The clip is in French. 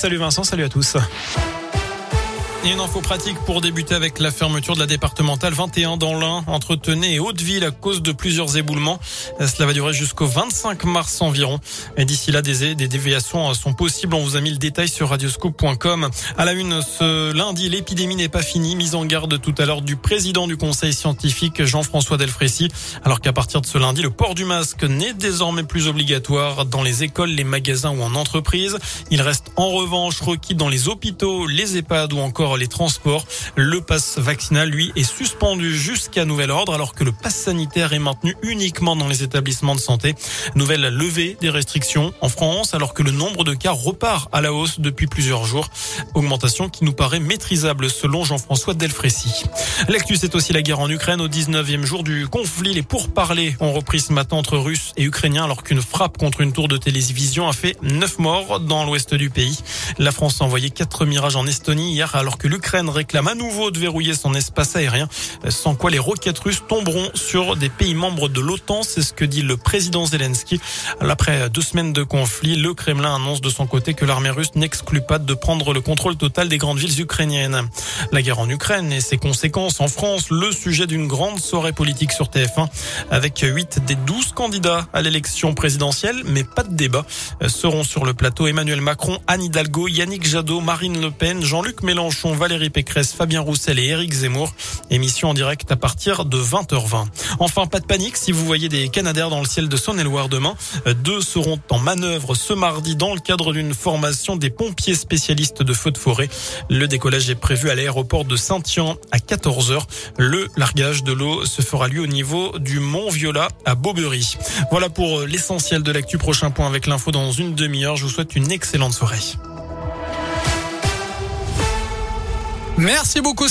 salut Vincent, salut à tous. Et une info pratique pour débuter avec la fermeture de la départementale 21 dans l'Ain, entre Tenay et Hauteville à cause de plusieurs éboulements. Cela va durer jusqu'au 25 mars environ. Et d'ici là, des, des déviations sont possibles. On vous a mis le détail sur radioscope.com. À la une, ce lundi, l'épidémie n'est pas finie. Mise en garde tout à l'heure du président du conseil scientifique, Jean-François Delfrécy. Alors qu'à partir de ce lundi, le port du masque n'est désormais plus obligatoire dans les écoles, les magasins ou en entreprise. Il reste en revanche requis dans les hôpitaux, les EHPAD ou encore les transports. Le pass vaccinal, lui, est suspendu jusqu'à nouvel ordre alors que le pass sanitaire est maintenu uniquement dans les établissements de santé. Nouvelle levée des restrictions en France alors que le nombre de cas repart à la hausse depuis plusieurs jours. Augmentation qui nous paraît maîtrisable selon Jean-François Delfrécy. L'actu, c'est aussi la guerre en Ukraine au 19e jour du conflit. Les pourparlers ont repris ce matin entre Russes et Ukrainiens alors qu'une frappe contre une tour de télévision a fait neuf morts dans l'ouest du pays. La France a envoyé quatre mirages en Estonie hier alors que l'Ukraine réclame à nouveau de verrouiller son espace aérien, sans quoi les roquettes russes tomberont sur des pays membres de l'OTAN. C'est ce que dit le président Zelensky. Après deux semaines de conflit, le Kremlin annonce de son côté que l'armée russe n'exclut pas de prendre le contrôle total des grandes villes ukrainiennes. La guerre en Ukraine et ses conséquences en France, le sujet d'une grande soirée politique sur TF1 avec 8 des 12 candidats à l'élection présidentielle, mais pas de débat. Seront sur le plateau Emmanuel Macron, Hidalgo, Yannick Jadot, Marine Le Pen, Jean-Luc Mélenchon, Valérie Pécresse, Fabien Roussel et Éric Zemmour. Émission en direct à partir de 20h20. Enfin, pas de panique si vous voyez des Canadaires dans le ciel de Saône-et-Loire demain. Deux seront en manœuvre ce mardi dans le cadre d'une formation des pompiers spécialistes de feux de forêt. Le décollage est prévu à l'aéroport de Saint-Tian à 14h. Le largage de l'eau se fera lui au niveau du Mont Viola à Beaubery. Voilà pour l'essentiel de l'actu. Prochain point avec l'info dans une demi-heure. Je vous souhaite une excellente soirée. Merci beaucoup.